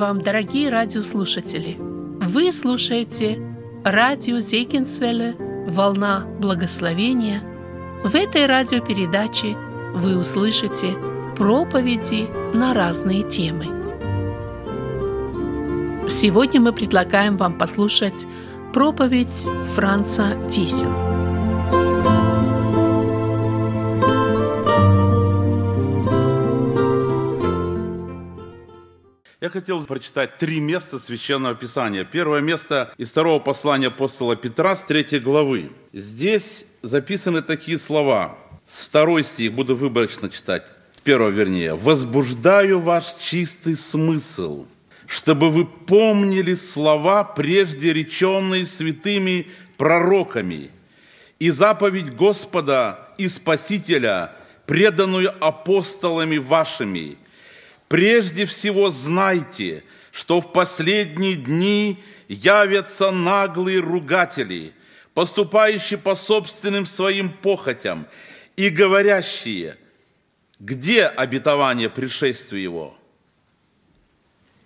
Вам, дорогие радиослушатели! Вы слушаете радио Зейкинсвелле «Волна благословения». В этой радиопередаче вы услышите проповеди на разные темы. Сегодня мы предлагаем вам послушать проповедь Франца Тисина. Я хотел прочитать три места Священного Писания. Первое место из второго послания апостола Петра с третьей главы. Здесь записаны такие слова. С второй стих буду выборочно читать. Первого вернее. «Возбуждаю ваш чистый смысл, чтобы вы помнили слова, прежде реченные святыми пророками, и заповедь Господа и Спасителя, преданную апостолами вашими, Прежде всего знайте, что в последние дни явятся наглые ругатели, поступающие по собственным своим похотям и говорящие, где обетование пришествия его?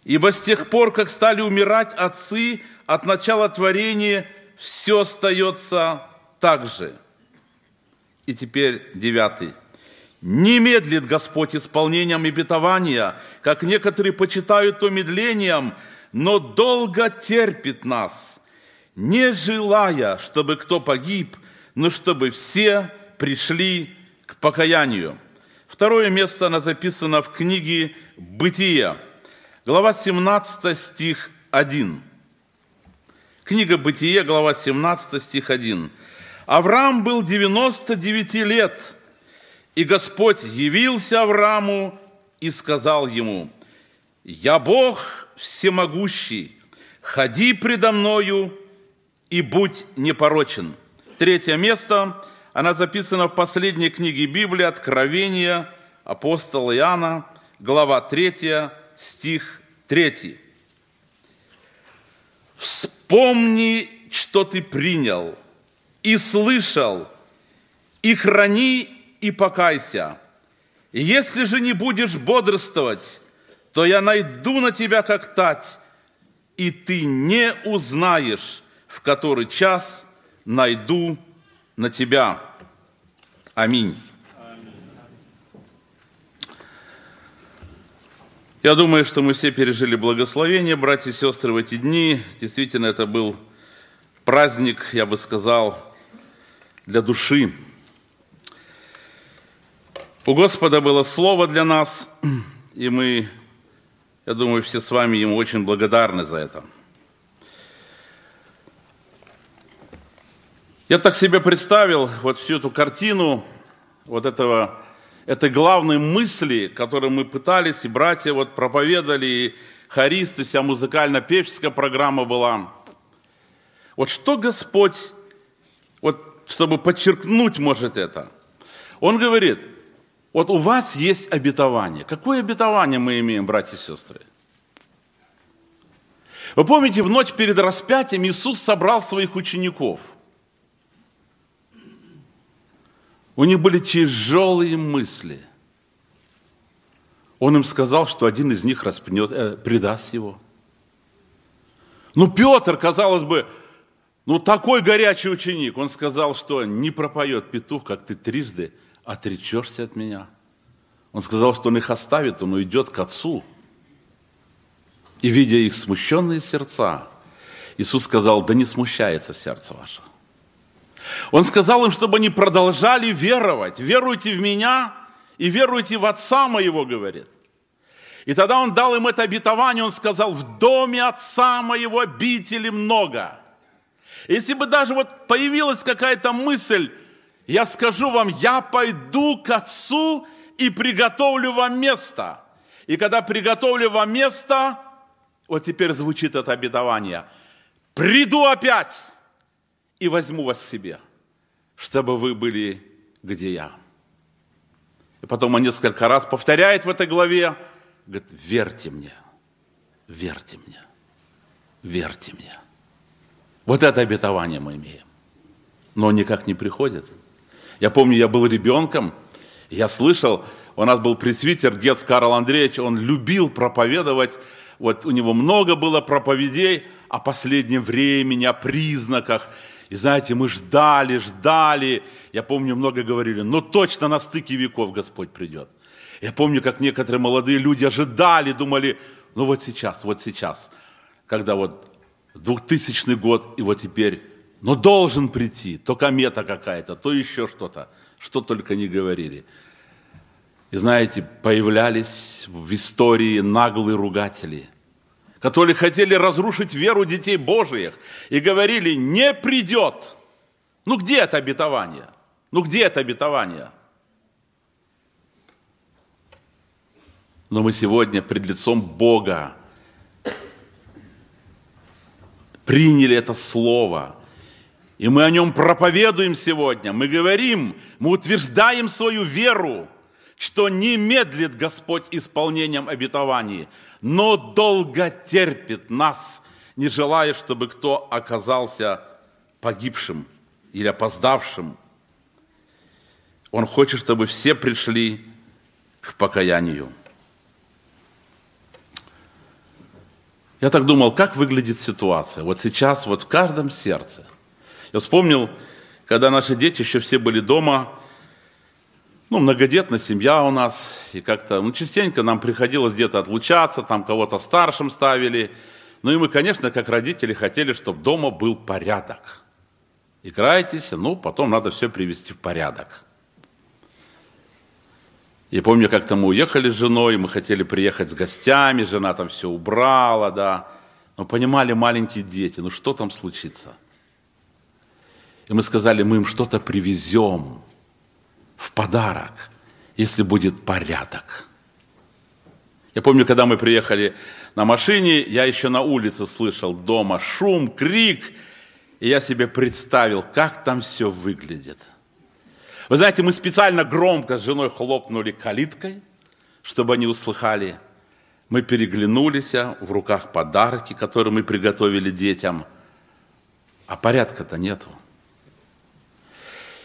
Ибо с тех пор, как стали умирать отцы от начала творения, все остается так же. И теперь девятый. Не медлит Господь исполнением обетования, как некоторые почитают то медлением, но долго терпит нас, не желая, чтобы кто погиб, но чтобы все пришли к покаянию. Второе место, оно записано в книге «Бытие», глава 17, стих 1. Книга «Бытие», глава 17, стих 1. Авраам был 99 лет – и Господь явился Аврааму и сказал ему, «Я Бог всемогущий, ходи предо мною и будь непорочен». Третье место, она записана в последней книге Библии «Откровение» апостола Иоанна, глава 3, стих 3. «Вспомни, что ты принял и слышал, и храни и покайся. Если же не будешь бодрствовать, то я найду на тебя как тать, и ты не узнаешь, в который час найду на тебя. Аминь. Я думаю, что мы все пережили благословение, братья и сестры, в эти дни. Действительно, это был праздник, я бы сказал, для души. У Господа было слово для нас, и мы, я думаю, все с вами Ему очень благодарны за это. Я так себе представил вот всю эту картину, вот этого, этой главной мысли, которую мы пытались, и братья вот проповедовали, и хористы, вся музыкально-певческая программа была. Вот что Господь, вот чтобы подчеркнуть, может, это, Он говорит – вот у вас есть обетование. Какое обетование мы имеем, братья и сестры? Вы помните, в ночь перед распятием Иисус собрал своих учеников. У них были тяжелые мысли. Он им сказал, что один из них распнет, э, предаст его. Ну, Петр, казалось бы, ну, такой горячий ученик. Он сказал, что не пропоет петух, как ты трижды отречешься от меня. Он сказал, что он их оставит, он уйдет к Отцу. И видя их смущенные сердца, Иисус сказал, да не смущается сердце ваше. Он сказал им, чтобы они продолжали веровать. Веруйте в меня и веруйте в Отца моего, говорит. И тогда он дал им это обетование, он сказал, в доме Отца моего обители много. Если бы даже вот появилась какая-то мысль, я скажу вам, я пойду к Отцу и приготовлю вам место. И когда приготовлю вам место, вот теперь звучит это обетование, приду опять и возьму вас к себе, чтобы вы были, где я. И потом он несколько раз повторяет в этой главе, говорит, верьте мне, верьте мне, верьте мне. Вот это обетование мы имеем. Но он никак не приходит. Я помню, я был ребенком, я слышал, у нас был пресвитер Гец Карл Андреевич, он любил проповедовать вот у него много было проповедей о последнем времени, о признаках. И знаете, мы ждали, ждали. Я помню, много говорили, ну точно на стыке веков Господь придет. Я помню, как некоторые молодые люди ожидали, думали, ну вот сейчас, вот сейчас, когда вот 2000 год, и вот теперь, ну должен прийти, то комета какая-то, то еще что-то, что только не говорили. И знаете, появлялись в истории наглые ругатели, которые хотели разрушить веру детей Божиих и говорили, не придет. Ну где это обетование? Ну где это обетование? Но мы сегодня пред лицом Бога приняли это слово. И мы о нем проповедуем сегодня. Мы говорим, мы утверждаем свою веру, что не медлит Господь исполнением обетований, но долго терпит нас, не желая, чтобы кто оказался погибшим или опоздавшим. Он хочет, чтобы все пришли к покаянию. Я так думал, как выглядит ситуация вот сейчас, вот в каждом сердце. Я вспомнил, когда наши дети еще все были дома, ну, многодетная семья у нас, и как-то, ну, частенько нам приходилось где-то отлучаться, там кого-то старшим ставили. Ну, и мы, конечно, как родители хотели, чтобы дома был порядок. Играйтесь, ну, потом надо все привести в порядок. И помню, как-то мы уехали с женой, мы хотели приехать с гостями, жена там все убрала, да. Но понимали маленькие дети, ну что там случится? И мы сказали, мы им что-то привезем в подарок, если будет порядок. Я помню, когда мы приехали на машине, я еще на улице слышал дома шум, крик, и я себе представил, как там все выглядит – вы знаете, мы специально громко с женой хлопнули калиткой, чтобы они услыхали. Мы переглянулись, в руках подарки, которые мы приготовили детям, а порядка-то нету.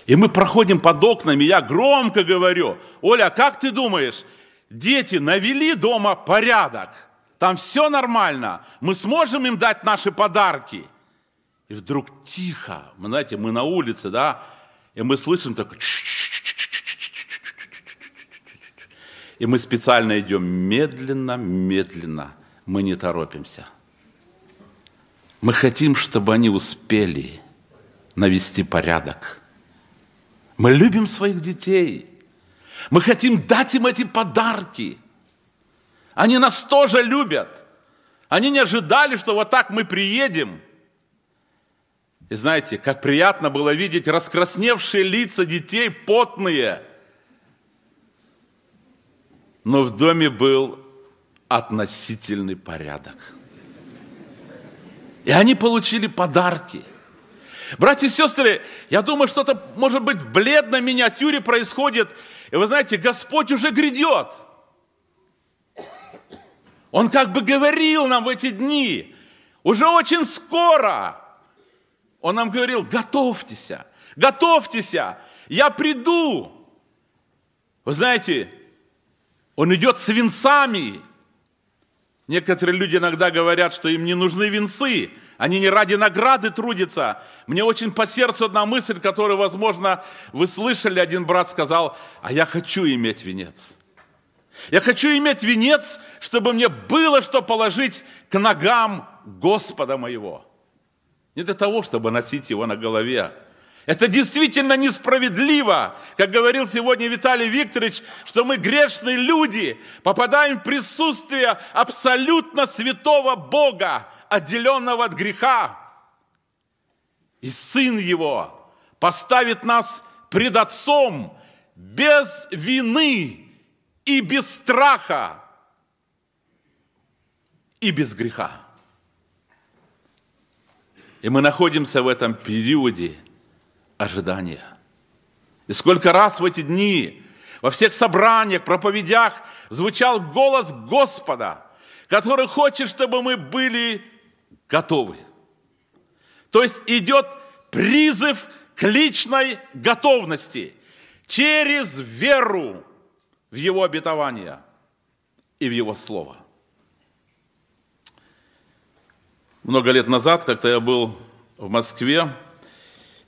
И мы проходим под окнами, я громко говорю, Оля, а как ты думаешь, дети навели дома порядок, там все нормально, мы сможем им дать наши подарки? И вдруг тихо, мы, знаете, мы на улице, да, и мы слышим так, и мы специально идем медленно, медленно, мы не торопимся. Мы хотим, чтобы они успели навести порядок. Мы любим своих детей. Мы хотим дать им эти подарки. Они нас тоже любят. Они не ожидали, что вот так мы приедем – и знаете, как приятно было видеть раскрасневшие лица детей, потные. Но в доме был относительный порядок. И они получили подарки. Братья и сестры, я думаю, что-то, может быть, в бледной миниатюре происходит. И вы знаете, Господь уже грядет. Он как бы говорил нам в эти дни, уже очень скоро он нам говорил, готовьтесь, готовьтесь, я приду. Вы знаете, он идет с венцами. Некоторые люди иногда говорят, что им не нужны венцы, они не ради награды трудятся. Мне очень по сердцу одна мысль, которую, возможно, вы слышали, один брат сказал, а я хочу иметь венец. Я хочу иметь венец, чтобы мне было что положить к ногам Господа моего. Не для того, чтобы носить его на голове. Это действительно несправедливо, как говорил сегодня Виталий Викторович, что мы грешные люди, попадаем в присутствие абсолютно святого Бога, отделенного от греха. И Сын Его поставит нас пред Отцом без вины и без страха и без греха. И мы находимся в этом периоде ожидания. И сколько раз в эти дни во всех собраниях, проповедях звучал голос Господа, который хочет, чтобы мы были готовы. То есть идет призыв к личной готовности через веру в Его обетование и в Его Слово. много лет назад, как-то я был в Москве,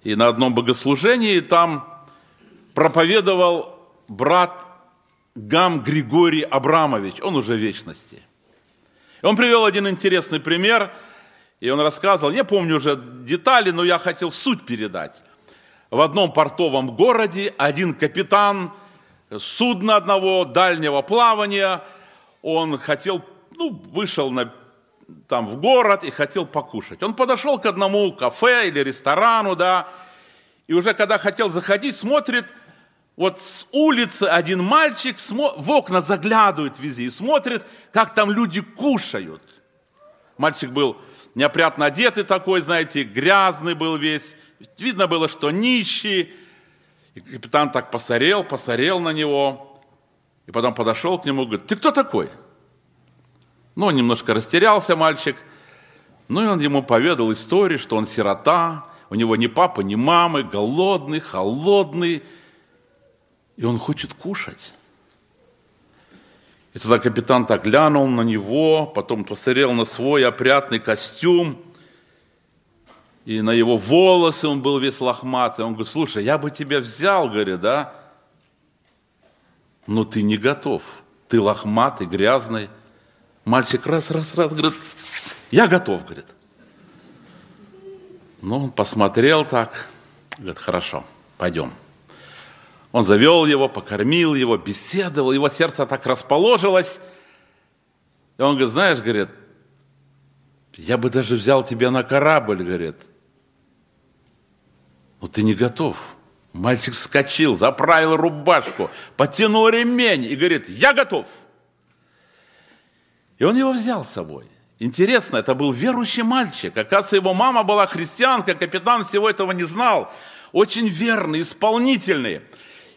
и на одном богослужении там проповедовал брат Гам Григорий Абрамович, он уже в вечности. И он привел один интересный пример, и он рассказывал, не помню уже детали, но я хотел суть передать. В одном портовом городе один капитан судна одного дальнего плавания, он хотел, ну, вышел на, там в город и хотел покушать. Он подошел к одному кафе или ресторану, да, и уже когда хотел заходить, смотрит – вот с улицы один мальчик в окна заглядывает везде и смотрит, как там люди кушают. Мальчик был неопрятно одетый такой, знаете, грязный был весь. Видно было, что нищий. И капитан так посорел, посорел на него. И потом подошел к нему и говорит, ты кто такой? Ну, он немножко растерялся, мальчик. Ну, и он ему поведал историю, что он сирота, у него ни папы, ни мамы, голодный, холодный, и он хочет кушать. И тогда капитан так глянул на него, потом посмотрел на свой опрятный костюм, и на его волосы он был весь лохматый. Он говорит, слушай, я бы тебя взял, говорит, да, но ты не готов. Ты лохматый, грязный. Мальчик раз, раз, раз, говорит, я готов, говорит. Ну, он посмотрел так, говорит, хорошо, пойдем. Он завел его, покормил его, беседовал, его сердце так расположилось. И он говорит, знаешь, говорит, я бы даже взял тебя на корабль, говорит. Но ты не готов. Мальчик вскочил, заправил рубашку, потянул ремень и говорит, я готов. И он его взял с собой. Интересно, это был верующий мальчик. Оказывается, его мама была христианка, капитан всего этого не знал. Очень верный, исполнительный.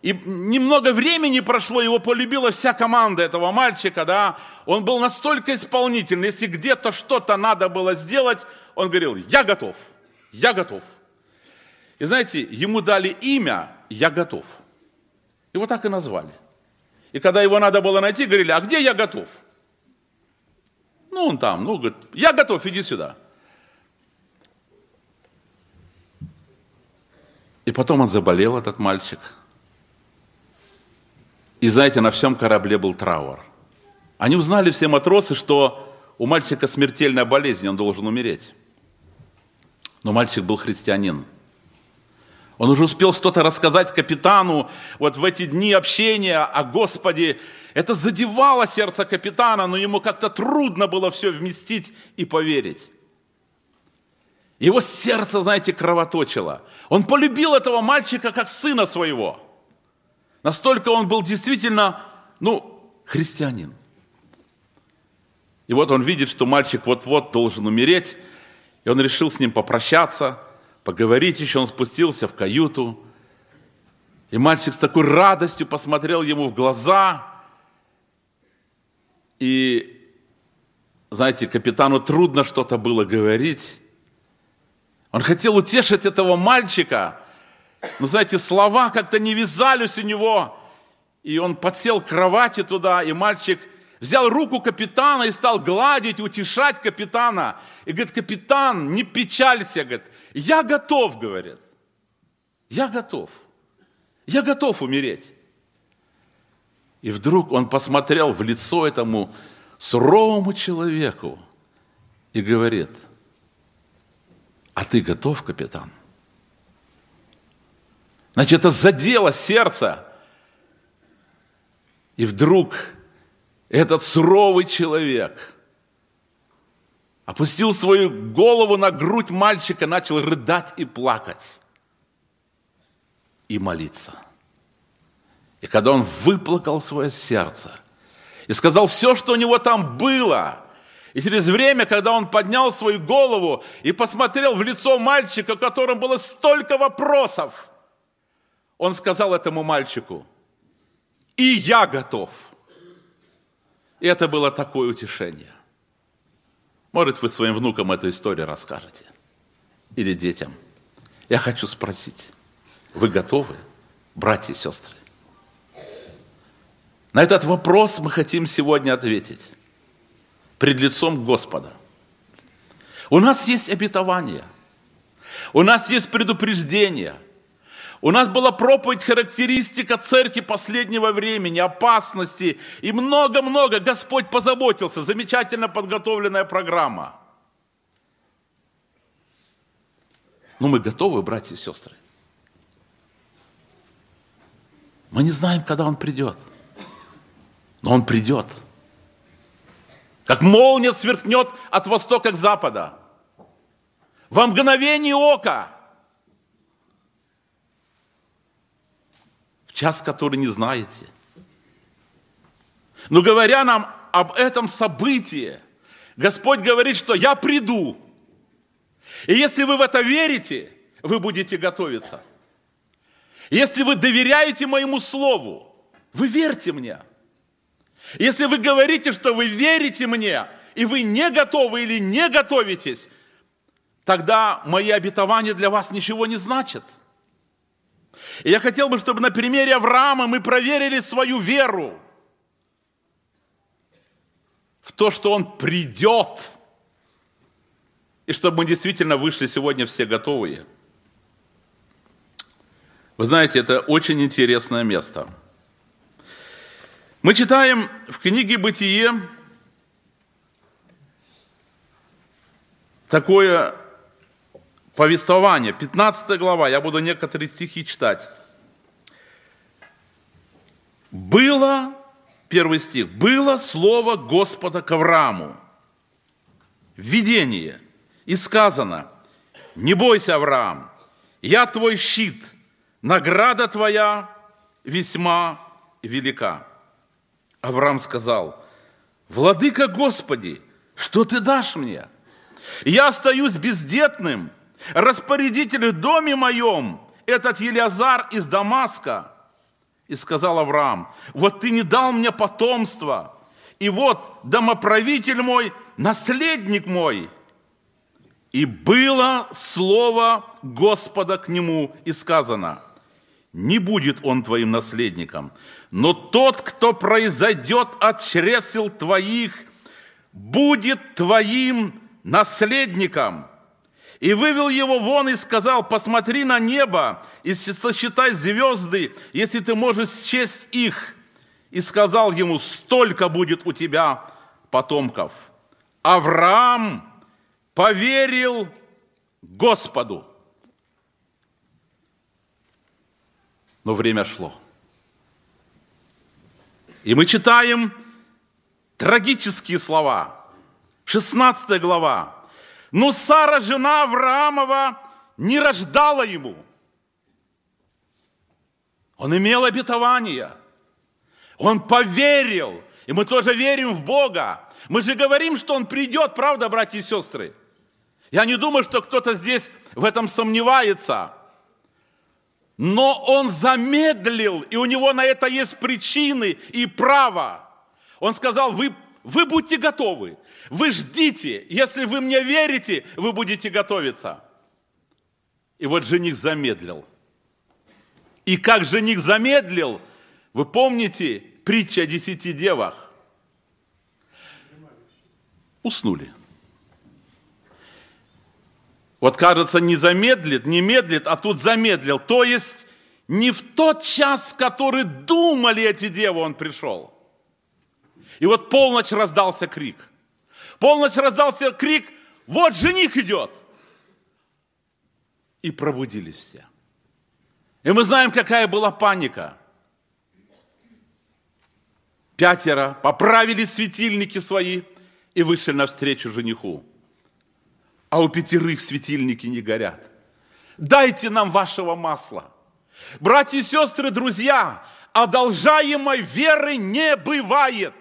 И немного времени прошло, его полюбила вся команда этого мальчика, да. Он был настолько исполнительный, если где-то что-то надо было сделать, он говорил, я готов, я готов. И знаете, ему дали имя «Я готов». Его так и назвали. И когда его надо было найти, говорили, а где я готов? Ну, он там, ну, говорит, я готов, иди сюда. И потом он заболел, этот мальчик – и знаете, на всем корабле был траур. Они узнали все матросы, что у мальчика смертельная болезнь, он должен умереть. Но мальчик был христианин. Он уже успел что-то рассказать капитану вот в эти дни общения о Господе. Это задевало сердце капитана, но ему как-то трудно было все вместить и поверить. Его сердце, знаете, кровоточило. Он полюбил этого мальчика как сына своего – Настолько он был действительно, ну, христианин. И вот он видит, что мальчик вот-вот должен умереть, и он решил с ним попрощаться, поговорить еще. Он спустился в каюту, и мальчик с такой радостью посмотрел ему в глаза. И, знаете, капитану трудно что-то было говорить. Он хотел утешить этого мальчика – но, знаете, слова как-то не вязались у него. И он подсел к кровати туда, и мальчик взял руку капитана и стал гладить, утешать капитана. И говорит, капитан, не печалься, говорит, я готов, говорит. Я готов. Я готов умереть. И вдруг он посмотрел в лицо этому суровому человеку и говорит, а ты готов, капитан? Значит, это задело сердце. И вдруг этот суровый человек опустил свою голову на грудь мальчика, начал рыдать и плакать. И молиться. И когда он выплакал свое сердце и сказал все, что у него там было, и через время, когда он поднял свою голову и посмотрел в лицо мальчика, у которого было столько вопросов – он сказал этому мальчику, и я готов. И это было такое утешение. Может, вы своим внукам эту историю расскажете. Или детям. Я хочу спросить, вы готовы, братья и сестры? На этот вопрос мы хотим сегодня ответить пред лицом Господа. У нас есть обетование. У нас есть предупреждение. У нас была проповедь, характеристика церкви последнего времени, опасности и много-много. Господь позаботился. Замечательно подготовленная программа. Но мы готовы, братья и сестры. Мы не знаем, когда Он придет. Но Он придет. Как молния сверкнет от востока к запада. Во мгновение ока. Час, который не знаете. Но говоря нам об этом событии, Господь говорит, что я приду. И если вы в это верите, вы будете готовиться – если вы доверяете моему слову, вы верьте мне. Если вы говорите, что вы верите мне, и вы не готовы или не готовитесь, тогда мои обетования для вас ничего не значат. И я хотел бы, чтобы на примере Авраама мы проверили свою веру в то, что он придет, и чтобы мы действительно вышли сегодня все готовые – вы знаете, это очень интересное место. Мы читаем в книге «Бытие» такое повествование, 15 глава, я буду некоторые стихи читать. Было, первый стих, было слово Господа к Аврааму, видение, и сказано, не бойся, Авраам, я твой щит – награда твоя весьма велика. Авраам сказал, Владыка Господи, что ты дашь мне? Я остаюсь бездетным, распорядитель в доме моем, этот Елиазар из Дамаска. И сказал Авраам, вот ты не дал мне потомства, и вот домоправитель мой, наследник мой. И было слово Господа к нему, и сказано – не будет он твоим наследником. Но тот, кто произойдет от чресел твоих, будет твоим наследником. И вывел его вон и сказал, посмотри на небо и сосчитай звезды, если ты можешь счесть их. И сказал ему, столько будет у тебя потомков. Авраам поверил Господу но время шло. И мы читаем трагические слова. 16 глава. Но Сара, жена Авраамова, не рождала ему. Он имел обетование. Он поверил. И мы тоже верим в Бога. Мы же говорим, что Он придет, правда, братья и сестры? Я не думаю, что кто-то здесь в этом сомневается. Но он замедлил, и у него на это есть причины и право. Он сказал, вы, вы будьте готовы, вы ждите, если вы мне верите, вы будете готовиться. И вот жених замедлил. И как жених замедлил, вы помните притча о десяти девах? Уснули. Вот кажется, не замедлит, не медлит, а тут замедлил. То есть не в тот час, который думали эти девы, он пришел. И вот полночь раздался крик. Полночь раздался крик, вот жених идет. И пробудились все. И мы знаем, какая была паника. Пятеро поправили светильники свои и вышли навстречу жениху а у пятерых светильники не горят. Дайте нам вашего масла. Братья и сестры, друзья, одолжаемой веры не бывает.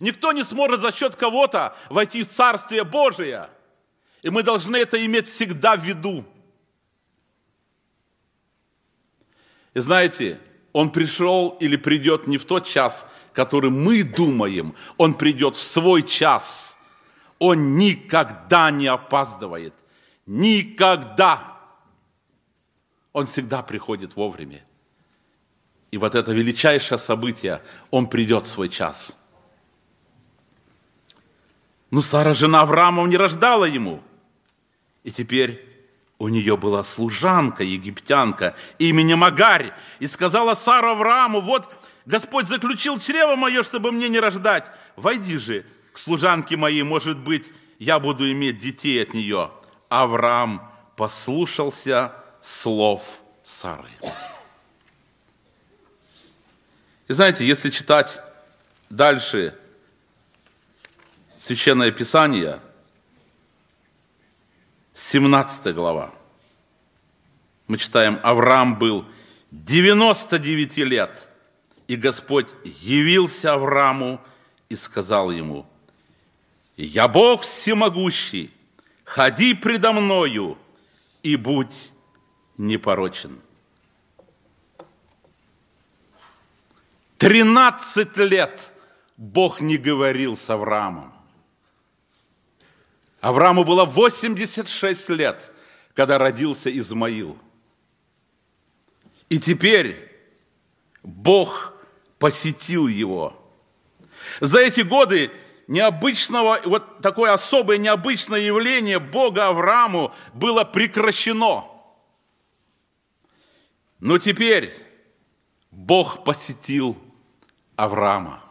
Никто не сможет за счет кого-то войти в Царствие Божие. И мы должны это иметь всегда в виду. И знаете, он пришел или придет не в тот час, который мы думаем, он придет в свой час – он никогда не опаздывает. Никогда. Он всегда приходит вовремя. И вот это величайшее событие, он придет в свой час. Но Сара, жена Авраамов, не рождала ему. И теперь у нее была служанка, египтянка, именем Агарь. И сказала Сара Аврааму, вот Господь заключил чрево мое, чтобы мне не рождать. Войди же к служанке моей, может быть, я буду иметь детей от нее. Авраам послушался слов Сары. И знаете, если читать дальше Священное Писание, 17 глава, мы читаем, Авраам был 99 лет, и Господь явился Аврааму и сказал ему, «Я Бог всемогущий, ходи предо мною и будь непорочен». Тринадцать лет Бог не говорил с Авраамом. Аврааму было 86 лет, когда родился Измаил. И теперь Бог посетил его. За эти годы необычного, вот такое особое необычное явление Бога Аврааму было прекращено. Но теперь Бог посетил Авраама.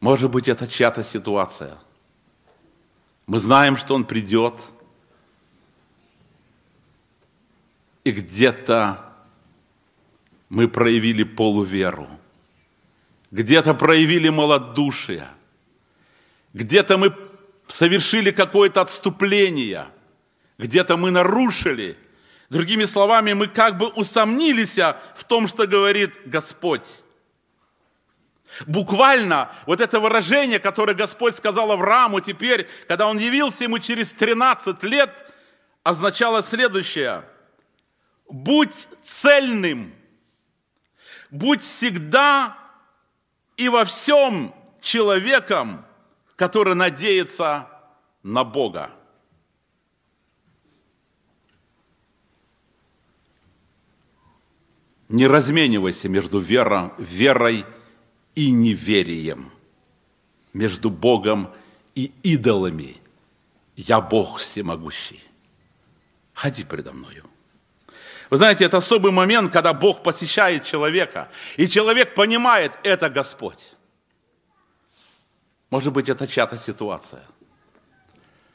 Может быть, это чья-то ситуация. Мы знаем, что он придет, и где-то мы проявили полуверу, где-то проявили малодушие, где-то мы совершили какое-то отступление, где-то мы нарушили. Другими словами, мы как бы усомнились в том, что говорит Господь. Буквально вот это выражение, которое Господь сказал Аврааму теперь, когда он явился ему через 13 лет, означало следующее. Будь цельным, будь всегда и во всем человеком, который надеется на Бога. Не разменивайся между верой, верой и неверием, между Богом и идолами. Я Бог всемогущий. Ходи предо мною. Вы знаете, это особый момент, когда Бог посещает человека, и человек понимает, это Господь. Может быть, это чья-то ситуация.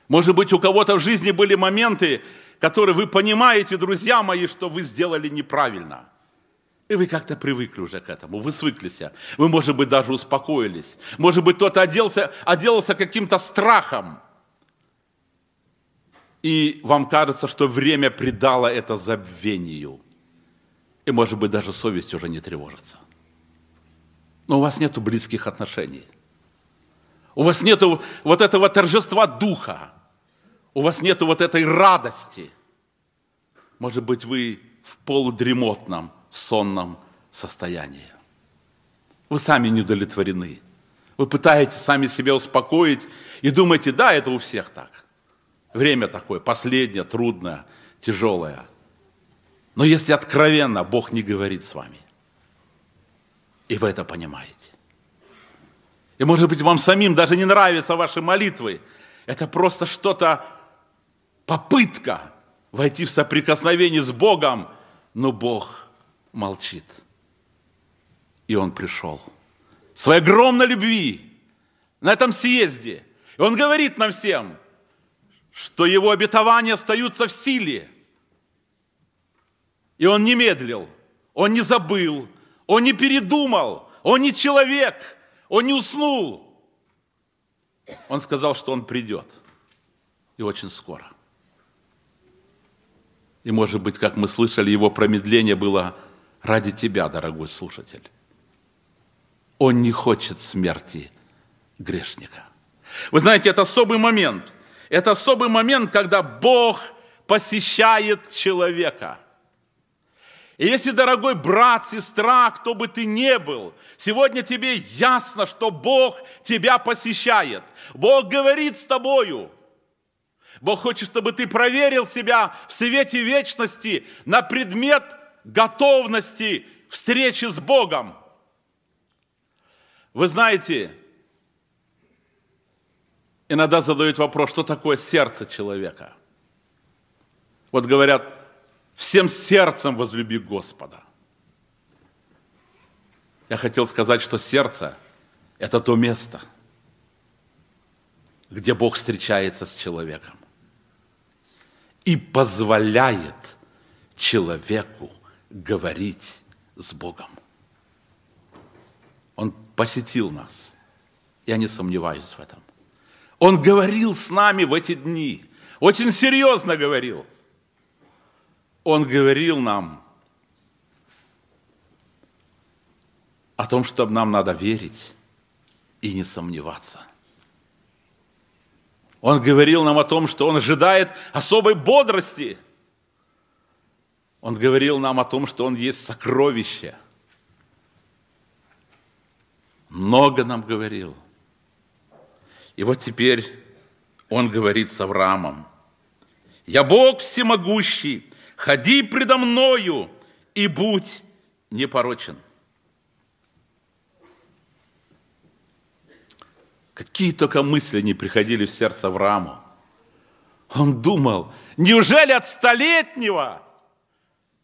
Может быть, у кого-то в жизни были моменты, которые вы понимаете, друзья мои, что вы сделали неправильно – и вы как-то привыкли уже к этому, вы свыклись. Вы, может быть, даже успокоились. Может быть, кто-то оделся, оделся каким-то страхом. И вам кажется, что время придало это забвению. И, может быть, даже совесть уже не тревожится. Но у вас нет близких отношений. У вас нет вот этого торжества духа. У вас нет вот этой радости. Может быть, вы в полудремотном сонном состоянии. Вы сами не удовлетворены. Вы пытаетесь сами себя успокоить и думаете, да, это у всех так. Время такое, последнее, трудное, тяжелое. Но если откровенно, Бог не говорит с вами. И вы это понимаете. И может быть вам самим даже не нравятся ваши молитвы. Это просто что-то, попытка войти в соприкосновение с Богом, но Бог молчит. И он пришел. Своей огромной любви на этом съезде. И он говорит нам всем, что его обетования остаются в силе. И он не медлил, он не забыл, он не передумал, он не человек, он не уснул. Он сказал, что он придет. И очень скоро. И может быть, как мы слышали, его промедление было ради тебя, дорогой слушатель. Он не хочет смерти грешника. Вы знаете, это особый момент. Это особый момент, когда Бог посещает человека. И если, дорогой брат, сестра, кто бы ты ни был, сегодня тебе ясно, что Бог тебя посещает. Бог говорит с тобою. Бог хочет, чтобы ты проверил себя в свете вечности на предмет готовности встречи с Богом. Вы знаете, иногда задают вопрос, что такое сердце человека. Вот говорят, всем сердцем возлюби Господа. Я хотел сказать, что сердце – это то место, где Бог встречается с человеком и позволяет человеку говорить с Богом. Он посетил нас. Я не сомневаюсь в этом. Он говорил с нами в эти дни. Очень серьезно говорил. Он говорил нам о том, что нам надо верить и не сомневаться. Он говорил нам о том, что Он ожидает особой бодрости. Он говорил нам о том, что Он есть сокровище. Много нам говорил. И вот теперь Он говорит с Авраамом. «Я Бог всемогущий, ходи предо мною и будь непорочен». Какие только мысли не приходили в сердце Аврааму. Он думал, неужели от столетнего?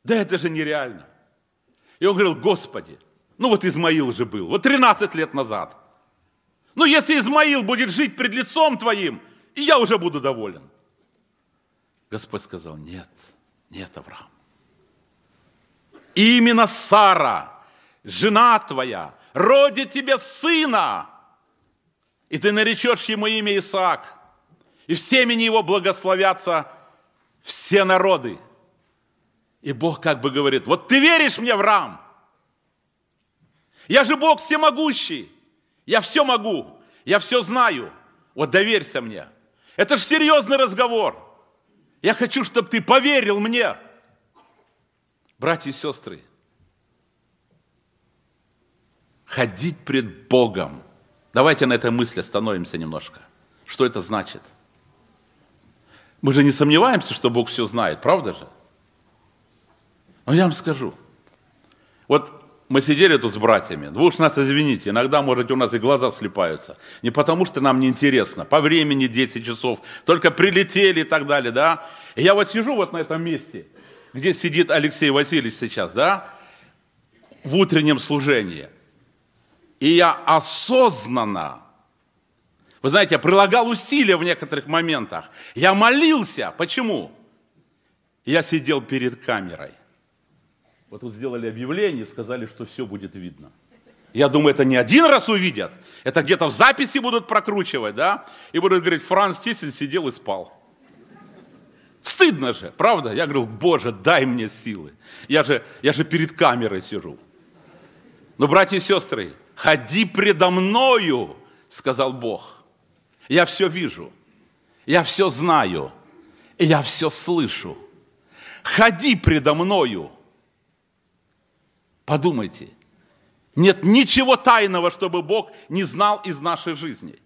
Да это же нереально. И он говорил, Господи, ну вот Измаил же был, вот 13 лет назад. Ну если Измаил будет жить пред лицом Твоим, и я уже буду доволен. Господь сказал, нет, нет, Авраам. Именно Сара, жена твоя, родит тебе сына, и ты наречешь ему имя Исаак, и в семени его благословятся все народы. И Бог как бы говорит, вот ты веришь мне, Авраам? Я же Бог всемогущий. Я все могу. Я все знаю. Вот доверься мне. Это же серьезный разговор. Я хочу, чтобы ты поверил мне. Братья и сестры, ходить пред Богом – Давайте на этой мысли остановимся немножко. Что это значит? Мы же не сомневаемся, что Бог все знает, правда же? Но я вам скажу. Вот мы сидели тут с братьями. Вы уж нас извините, иногда, может, у нас и глаза слепаются. Не потому, что нам неинтересно. По времени 10 часов. Только прилетели и так далее, да? И я вот сижу вот на этом месте, где сидит Алексей Васильевич сейчас, да? В утреннем служении – и я осознанно, вы знаете, я прилагал усилия в некоторых моментах. Я молился. Почему? Я сидел перед камерой. Вот тут сделали объявление, сказали, что все будет видно. Я думаю, это не один раз увидят, это где-то в записи будут прокручивать, да? И будут говорить, Франц Тисин сидел и спал. Стыдно же, правда? Я говорю, Боже, дай мне силы. Я же, я же перед камерой сижу. Но, братья и сестры, ходи предо мною, сказал Бог. Я все вижу, я все знаю, и я все слышу. Ходи предо мною. Подумайте, нет ничего тайного, чтобы Бог не знал из нашей жизни.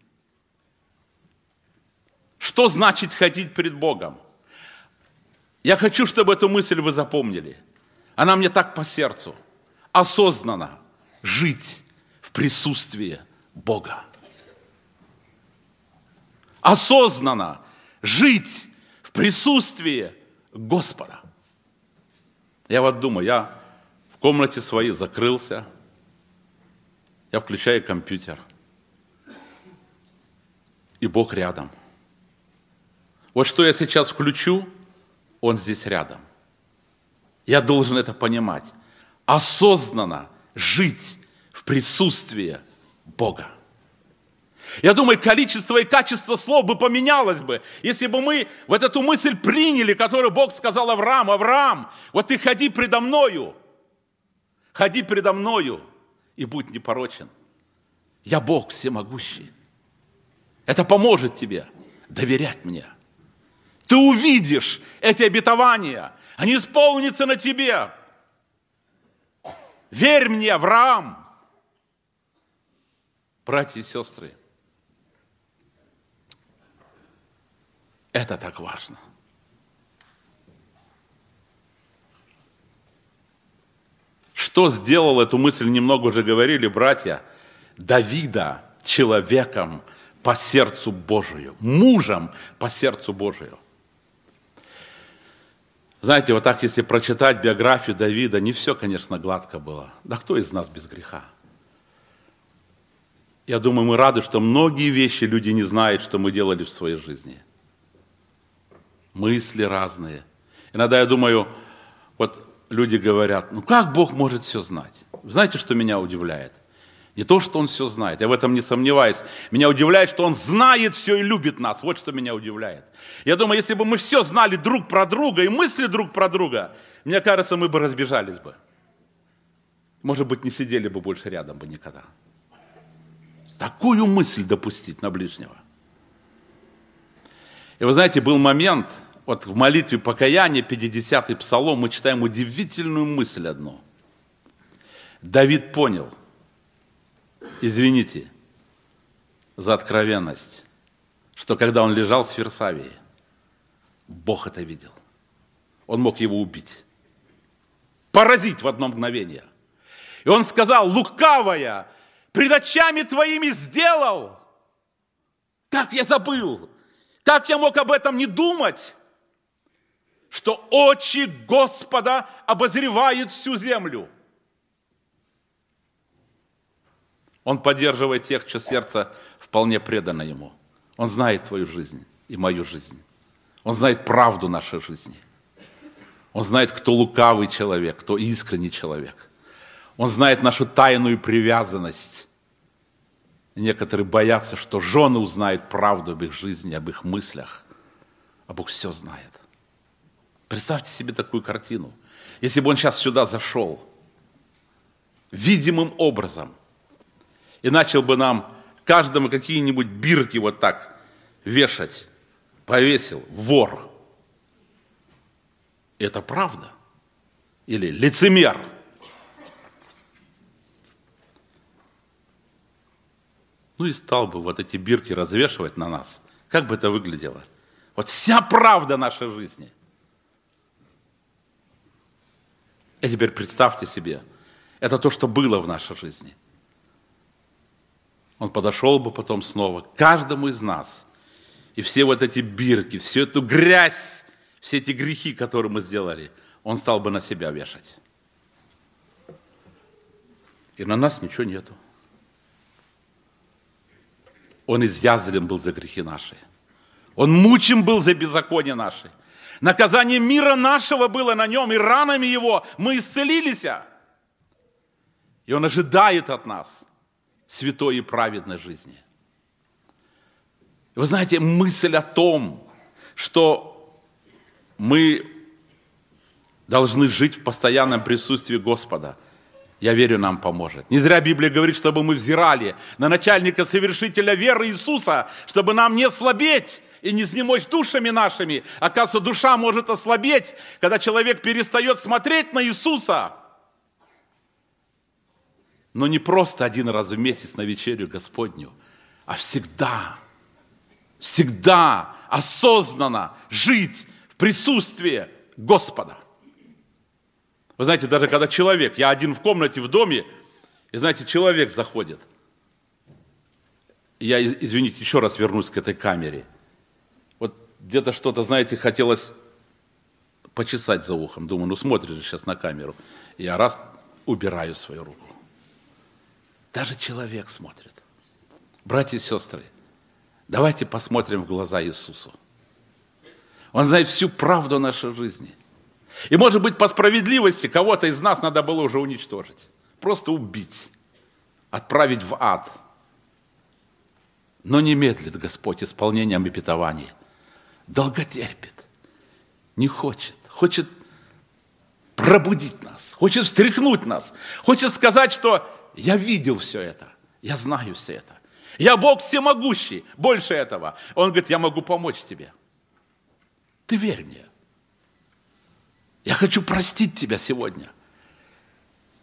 Что значит ходить пред Богом? Я хочу, чтобы эту мысль вы запомнили. Она мне так по сердцу. Осознанно жить присутствие Бога. Осознанно жить в присутствии Господа. Я вот думаю, я в комнате своей закрылся, я включаю компьютер, и Бог рядом. Вот что я сейчас включу, Он здесь рядом. Я должен это понимать. Осознанно жить в присутствие Бога. Я думаю, количество и качество слов бы поменялось бы, если бы мы вот эту мысль приняли, которую Бог сказал Аврааму, Авраам, вот ты ходи предо мною, ходи предо мною и будь непорочен. Я Бог всемогущий. Это поможет тебе доверять мне. Ты увидишь эти обетования, они исполнятся на тебе. Верь мне, Авраам, Братья и сестры, это так важно. Что сделал эту мысль, немного уже говорили братья, Давида человеком по сердцу Божию, мужем по сердцу Божию. Знаете, вот так, если прочитать биографию Давида, не все, конечно, гладко было. Да кто из нас без греха? Я думаю, мы рады, что многие вещи люди не знают, что мы делали в своей жизни. Мысли разные. Иногда я думаю, вот люди говорят, ну как Бог может все знать? Знаете, что меня удивляет? Не то, что Он все знает, я в этом не сомневаюсь. Меня удивляет, что Он знает все и любит нас. Вот что меня удивляет. Я думаю, если бы мы все знали друг про друга и мысли друг про друга, мне кажется, мы бы разбежались бы. Может быть, не сидели бы больше рядом бы никогда. Такую мысль допустить на ближнего. И вы знаете, был момент, вот в молитве покаяния, 50-й псалом, мы читаем удивительную мысль одну. Давид понял – извините за откровенность, что когда он лежал в Сверсавии, Бог это видел. Он мог его убить, поразить в одно мгновение. И он сказал, лукавая, пред очами твоими сделал. Как я забыл, как я мог об этом не думать, что очи Господа обозревают всю землю. Он поддерживает тех, чье сердце вполне предано Ему. Он знает твою жизнь и мою жизнь. Он знает правду нашей жизни. Он знает, кто лукавый человек, кто искренний человек. Он знает нашу тайную привязанность. некоторые боятся, что жены узнают правду об их жизни, об их мыслях. А Бог все знает. Представьте себе такую картину. Если бы он сейчас сюда зашел, видимым образом – и начал бы нам каждому какие-нибудь бирки вот так вешать, повесил, вор. Это правда? Или лицемер? Ну и стал бы вот эти бирки развешивать на нас. Как бы это выглядело? Вот вся правда нашей жизни. И теперь представьте себе, это то, что было в нашей жизни – он подошел бы потом снова к каждому из нас. И все вот эти бирки, всю эту грязь, все эти грехи, которые мы сделали, он стал бы на себя вешать. И на нас ничего нету. Он изъязлен был за грехи наши. Он мучим был за беззаконие наши. Наказание мира нашего было на нем, и ранами его мы исцелились. И он ожидает от нас – святой и праведной жизни. Вы знаете, мысль о том, что мы должны жить в постоянном присутствии Господа, я верю, нам поможет. Не зря Библия говорит, чтобы мы взирали на начальника совершителя веры Иисуса, чтобы нам не слабеть и не снемочь душами нашими. Оказывается, душа может ослабеть, когда человек перестает смотреть на Иисуса – но не просто один раз в месяц на вечерю Господню, а всегда, всегда осознанно жить в присутствии Господа. Вы знаете, даже когда человек, я один в комнате в доме, и знаете, человек заходит. Я, извините, еще раз вернусь к этой камере. Где-то что-то, знаете, хотелось почесать за ухом. Думаю, ну смотришь сейчас на камеру. Я раз убираю свою руку. Даже человек смотрит. Братья и сестры, давайте посмотрим в глаза Иисусу. Он знает всю правду нашей жизни. И, может быть, по справедливости кого-то из нас надо было уже уничтожить. Просто убить, отправить в ад. Но не медлит Господь исполнением обетований. Долготерпит, не хочет. Хочет пробудить нас, хочет встряхнуть нас, хочет сказать, что я видел все это, я знаю все это. Я Бог всемогущий, больше этого. Он говорит, я могу помочь тебе. Ты верь мне. Я хочу простить тебя сегодня.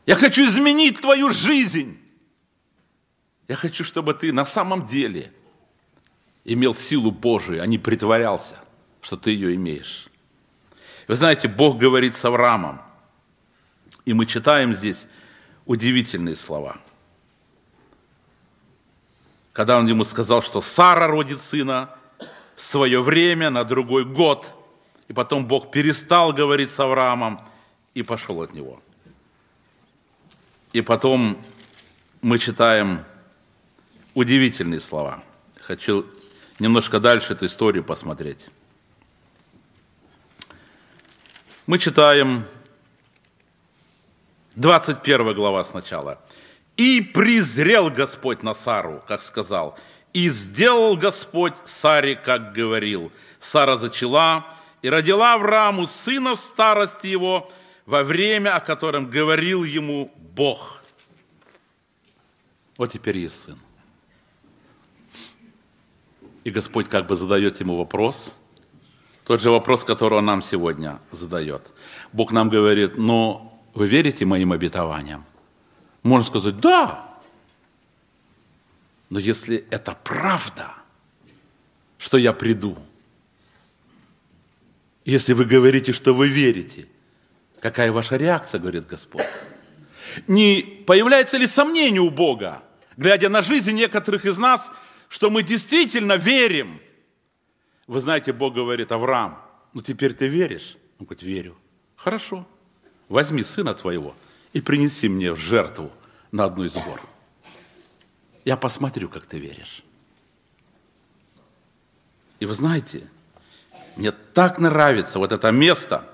Я хочу изменить твою жизнь. Я хочу, чтобы ты на самом деле имел силу Божию, а не притворялся, что ты ее имеешь. Вы знаете, Бог говорит с Авраамом. И мы читаем здесь удивительные слова. когда он ему сказал, что Сара родит сына в свое время, на другой год. И потом Бог перестал говорить с Авраамом и пошел от него. И потом мы читаем удивительные слова. Хочу немножко дальше эту историю посмотреть. Мы читаем 21 глава сначала. «И презрел Господь на Сару, как сказал, и сделал Господь Саре, как говорил. Сара зачала и родила Аврааму сына в старости его во время, о котором говорил ему Бог». Вот теперь есть сын. И Господь как бы задает ему вопрос, тот же вопрос, который он нам сегодня задает. Бог нам говорит, ну, вы верите моим обетованиям? Можно сказать, да. Но если это правда, что я приду, если вы говорите, что вы верите, какая ваша реакция, говорит Господь? Не появляется ли сомнение у Бога, глядя на жизнь некоторых из нас, что мы действительно верим? Вы знаете, Бог говорит, Авраам, ну теперь ты веришь? Он говорит, верю. Хорошо возьми сына твоего и принеси мне в жертву на одну из гор. Я посмотрю, как ты веришь. И вы знаете, мне так нравится вот это место,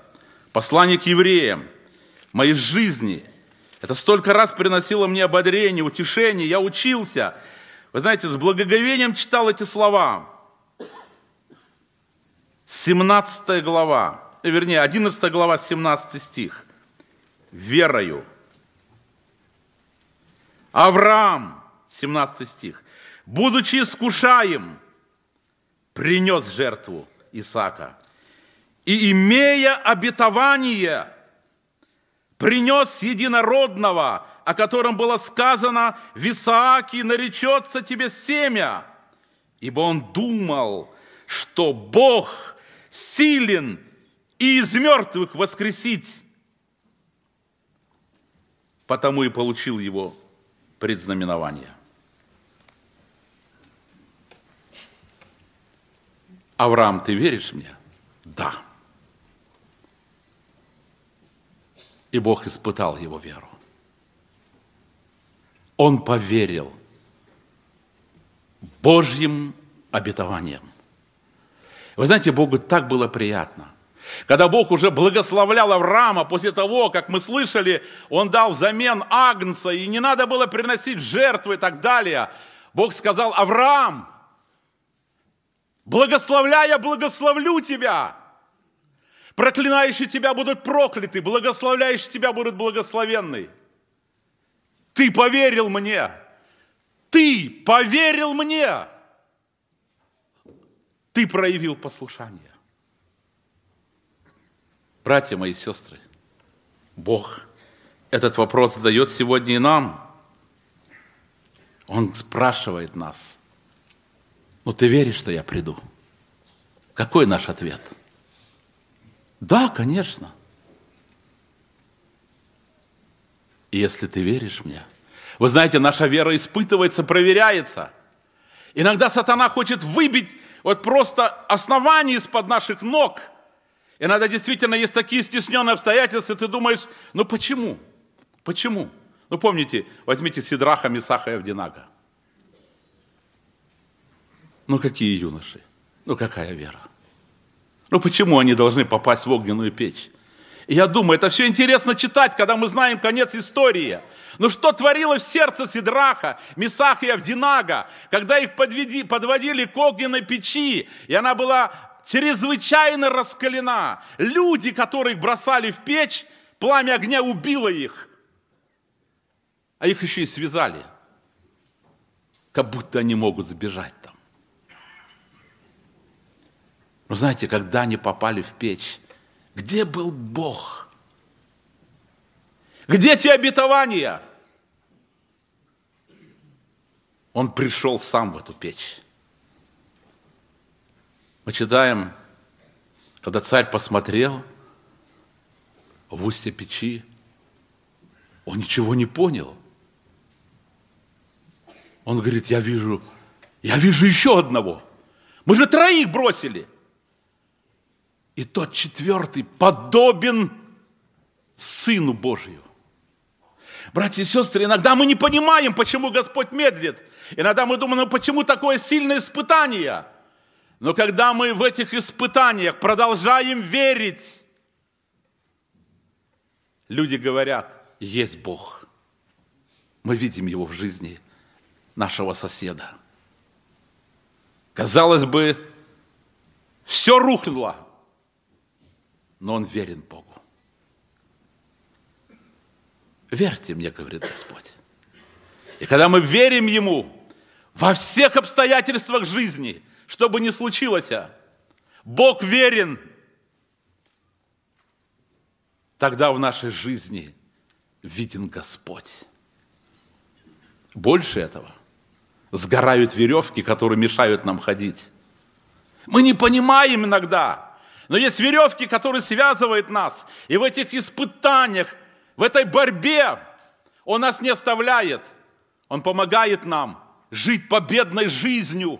послание к евреям, моей жизни. Это столько раз приносило мне ободрение, утешение. Я учился. Вы знаете, с благоговением читал эти слова. 17 глава, вернее, 11 глава, 17 стих верою. Авраам, 17 стих, будучи искушаем, принес жертву Исаака. И имея обетование, принес единородного, о котором было сказано, в Исааке наречется тебе семя. Ибо он думал, что Бог силен и из мертвых воскресить потому и получил его предзнаменование. Авраам, ты веришь мне? Да. И Бог испытал его веру. Он поверил Божьим обетованиям. Вы знаете, Богу так было приятно – когда Бог уже благословлял Авраама после того, как мы слышали, он дал взамен Агнца, и не надо было приносить жертвы и так далее. Бог сказал, Авраам, благословляя, благословлю тебя. Проклинающие тебя будут прокляты, благословляющие тебя будут благословенны. Ты поверил мне. Ты поверил мне. Ты проявил послушание. Братья мои сестры, Бог этот вопрос задает сегодня и нам. Он спрашивает нас, ну ты веришь, что я приду? Какой наш ответ? Да, конечно. Если ты веришь мне, вы знаете, наша вера испытывается, проверяется. Иногда сатана хочет выбить вот просто основание из-под наших ног – Иногда действительно есть такие стесненные обстоятельства, ты думаешь, ну почему? Почему? Ну помните, возьмите Сидраха, Мисаха и Авдинага. Ну какие юноши? Ну какая вера? Ну почему они должны попасть в огненную печь? Я думаю, это все интересно читать, когда мы знаем конец истории. Ну что творилось в сердце Сидраха, Мисаха и Авдинага, когда их подведи, подводили к огненной печи, и она была чрезвычайно раскалена. Люди, которых бросали в печь, пламя огня убило их. А их еще и связали. Как будто они могут сбежать там. Но знаете, когда они попали в печь, где был Бог? Где те обетования? Он пришел сам в эту печь. Мы читаем, когда царь посмотрел в устье печи, он ничего не понял. Он говорит, я вижу Я вижу еще одного. Мы же троих бросили. И тот четвертый подобен Сыну Божию. Братья и сестры, иногда мы не понимаем, почему Господь медлит. Иногда мы думаем, ну почему такое сильное испытание? Но когда мы в этих испытаниях продолжаем верить, люди говорят, есть Бог. Мы видим Его в жизни нашего соседа. Казалось бы, все рухнуло, но он верен Богу. Верьте мне, говорит Господь. И когда мы верим Ему во всех обстоятельствах жизни, что бы ни случилось, Бог верен, тогда в нашей жизни виден Господь. Больше этого. Сгорают веревки, которые мешают нам ходить. Мы не понимаем иногда, но есть веревки, которые связывают нас. И в этих испытаниях, в этой борьбе Он нас не оставляет. Он помогает нам жить победной жизнью,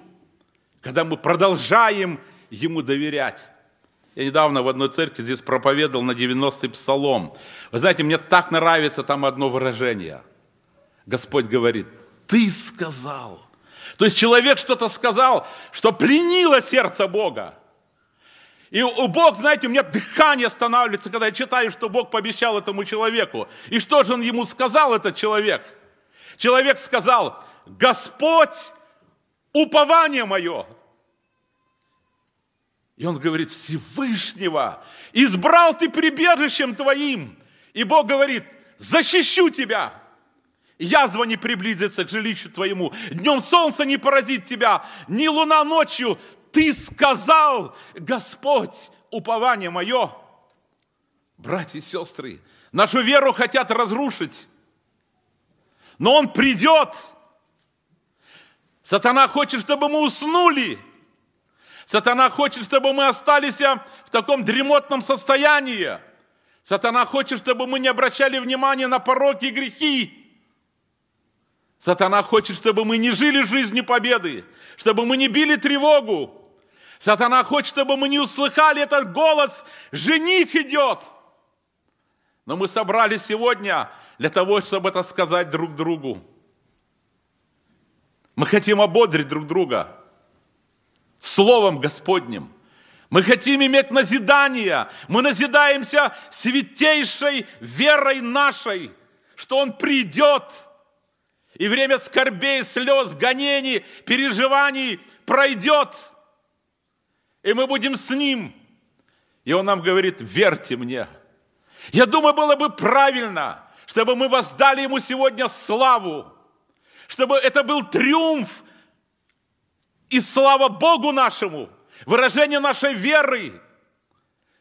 когда мы продолжаем Ему доверять. Я недавно в одной церкви здесь проповедовал на 90-й псалом. Вы знаете, мне так нравится там одно выражение. Господь говорит, ты сказал. То есть человек что-то сказал, что пленило сердце Бога. И у Бог, знаете, у меня дыхание останавливается, когда я читаю, что Бог пообещал этому человеку. И что же он ему сказал, этот человек? Человек сказал, Господь, упование мое. И он говорит, Всевышнего, избрал ты прибежищем твоим. И Бог говорит, защищу тебя. Язва не приблизится к жилищу твоему. Днем солнце не поразит тебя, ни луна ночью ты сказал, Господь, упование мое. Братья и сестры, нашу веру хотят разрушить, но Он придет. Сатана хочет, чтобы мы уснули. Сатана хочет, чтобы мы остались в таком дремотном состоянии. Сатана хочет, чтобы мы не обращали внимания на пороки и грехи. Сатана хочет, чтобы мы не жили жизнью победы, чтобы мы не били тревогу, Сатана хочет, чтобы мы не услыхали этот голос, жених идет. Но мы собрались сегодня для того, чтобы это сказать друг другу. Мы хотим ободрить друг друга Словом Господним. Мы хотим иметь назидание. Мы назидаемся святейшей верой нашей, что Он придет. И время скорбей, слез, гонений, переживаний пройдет – и мы будем с Ним. И Он нам говорит, верьте мне. Я думаю, было бы правильно, чтобы мы воздали Ему сегодня славу, чтобы это был триумф и слава Богу нашему, выражение нашей веры,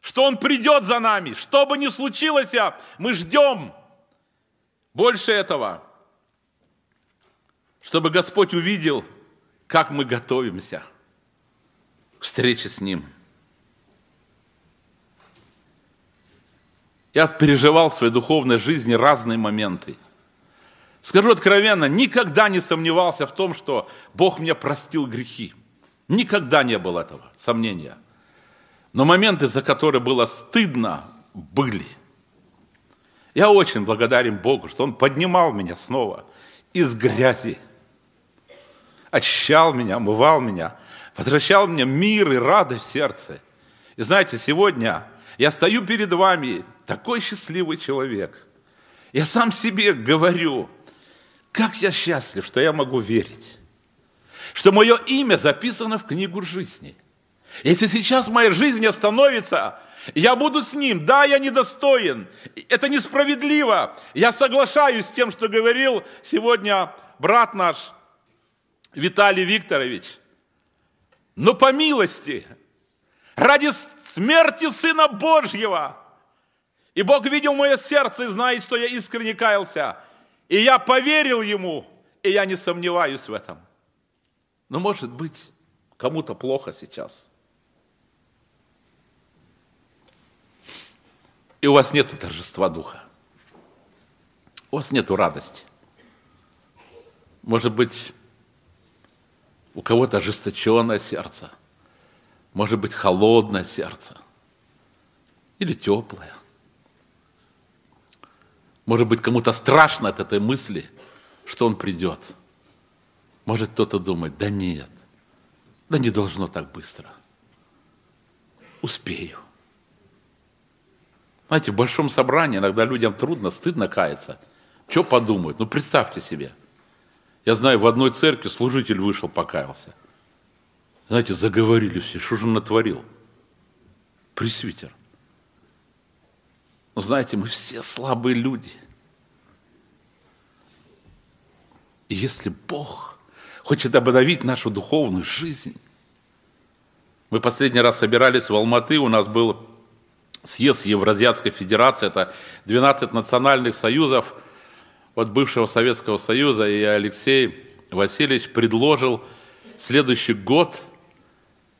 что Он придет за нами. Что бы ни случилось, мы ждем. Больше этого, чтобы Господь увидел, как мы готовимся – к встрече с Ним. Я переживал в своей духовной жизни разные моменты. Скажу откровенно, никогда не сомневался в том, что Бог мне простил грехи. Никогда не было этого сомнения. Но моменты, за которые было стыдно, были. Я очень благодарен Богу, что Он поднимал меня снова из грязи, очищал меня, омывал меня – возвращал мне мир и радость в сердце. И знаете, сегодня я стою перед вами, такой счастливый человек. Я сам себе говорю, как я счастлив, что я могу верить, что мое имя записано в книгу жизни. Если сейчас моя жизнь остановится, я буду с ним. Да, я недостоин. Это несправедливо. Я соглашаюсь с тем, что говорил сегодня брат наш Виталий Викторович но по милости, ради смерти Сына Божьего. И Бог видел мое сердце и знает, что я искренне каялся. И я поверил Ему, и я не сомневаюсь в этом. Но может быть, кому-то плохо сейчас. И у вас нет торжества духа. У вас нет радости. Может быть, У кого-то ожесточенное сердце. Может быть, холодное сердце. Или теплое. Может быть, кому-то страшно от этой мысли, что он придет. Может, кто-то думает, да нет, да не должно так быстро. Успею. Знаете, в большом собрании иногда людям трудно, стыдно каяться. Что подумают? Ну, представьте себе. Я знаю, в одной церкви служитель вышел, покаялся. Знаете, заговорили все, что же он натворил? Пресвитер. Но знаете, мы все слабые люди. И если Бог хочет обновить нашу духовную жизнь, мы последний раз собирались в Алматы, у нас был съезд Евразиатской Федерации, это 12 национальных союзов от бывшего Советского Союза, и Алексей Васильевич предложил следующий год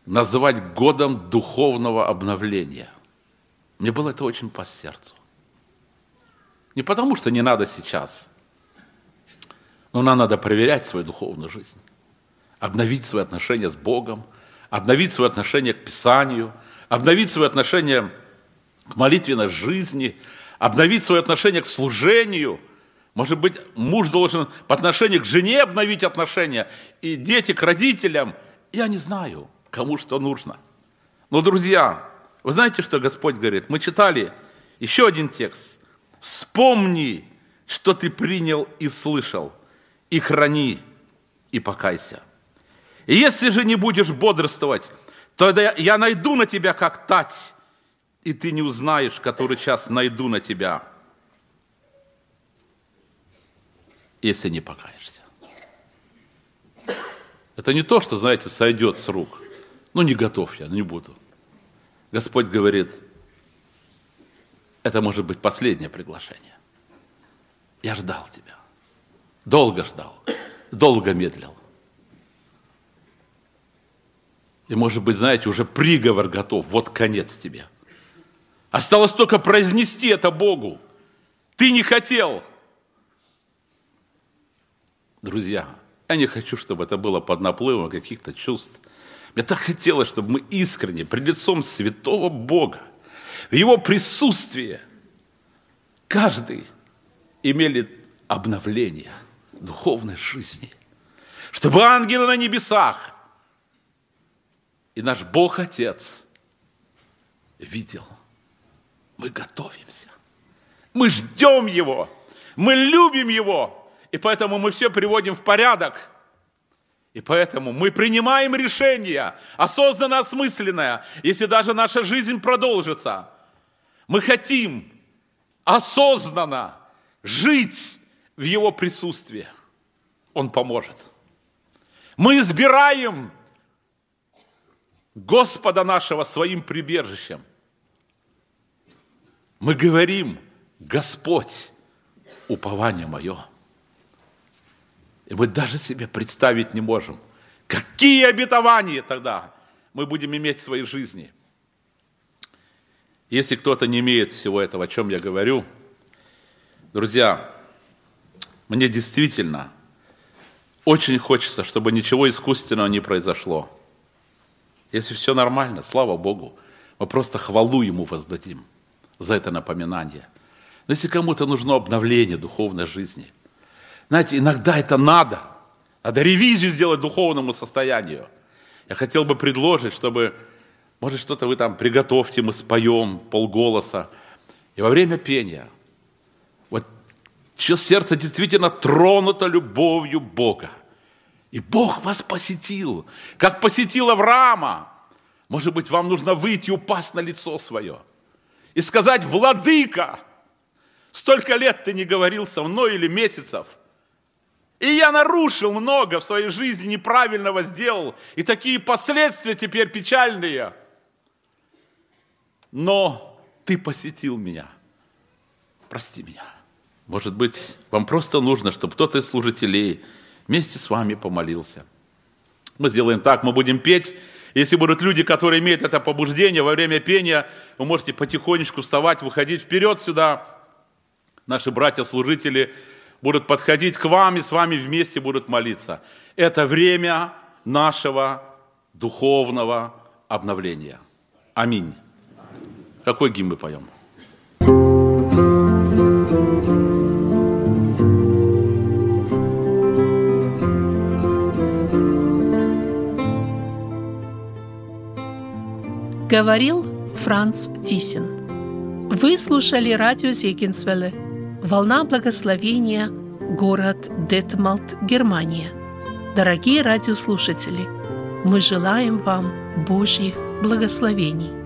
называть годом духовного обновления. Мне было это очень по сердцу. Не потому, что не надо сейчас, но нам надо проверять свою духовную жизнь, обновить свои отношения с Богом, обновить свои отношения к Писанию, обновить свои отношения к молитвенной жизни, обновить свое отношение к служению. Может быть, муж должен по отношению к жене обновить отношения, и дети к родителям. Я не знаю, кому что нужно. Но, друзья, вы знаете, что Господь говорит? Мы читали еще один текст. Вспомни, что ты принял и слышал, и храни, и покайся. И если же не будешь бодрствовать, то я найду на тебя, как тать, и ты не узнаешь, который час найду на тебя, если не покаешься. Это не то, что, знаете, сойдет с рук. Ну, не готов я, не буду. Господь говорит, это может быть последнее приглашение. Я ждал тебя. Долго ждал. Долго медлил. И, может быть, знаете, уже приговор готов. Вот конец тебе – Осталось только произнести это Богу. Ты не хотел. Друзья, я не хочу, чтобы это было под наплывом каких-то чувств. Мне так хотелось, чтобы мы искренне, пред лицом святого Бога, в Его присутствии, каждый имели обновление духовной жизни. Чтобы ангелы на небесах и наш Бог Отец видел – мы готовимся. Мы ждем Его. Мы любим Его. И поэтому мы все приводим в порядок. И поэтому мы принимаем решение, осознанно осмысленное, если даже наша жизнь продолжится. Мы хотим осознанно жить в Его присутствии. Он поможет. Мы избираем Господа нашего своим прибежищем. Мы говорим, Господь, упование мое. И мы даже себе представить не можем, какие обетования тогда мы будем иметь в своей жизни. Если кто-то не имеет всего этого, о чем я говорю, друзья, мне действительно очень хочется, чтобы ничего искусственного не произошло. Если все нормально, слава Богу, мы просто хвалу Ему воздадим – за это напоминание. Но если кому-то нужно обновление духовной жизни, знаете, иногда это надо. Надо ревизию сделать духовному состоянию. Я хотел бы предложить, чтобы, может, что-то вы там приготовьте, мы споем полголоса. И во время пения, вот чье сердце действительно тронуто любовью Бога. И Бог вас посетил, как посетил Авраама. Может быть, вам нужно выйти упасть на лицо свое – и сказать, владыка, столько лет ты не говорил со мной или месяцев, и я нарушил много в своей жизни, неправильного сделал, и такие последствия теперь печальные. Но ты посетил меня. Прости меня. Может быть, вам просто нужно, чтобы кто-то из служителей вместе с вами помолился. Мы сделаем так, мы будем петь, если будут люди, которые имеют это побуждение во время пения, вы можете потихонечку вставать, выходить вперед сюда. Наши братья-служители будут подходить к вам и с вами вместе будут молиться. Это время нашего духовного обновления. Аминь. Какой гимн мы поем? Говорил Франц Тисин. Вы слушали радио Зегенсвелле «Волна благословения», город Детмалт, Германия. Дорогие радиослушатели, мы желаем вам Божьих благословений.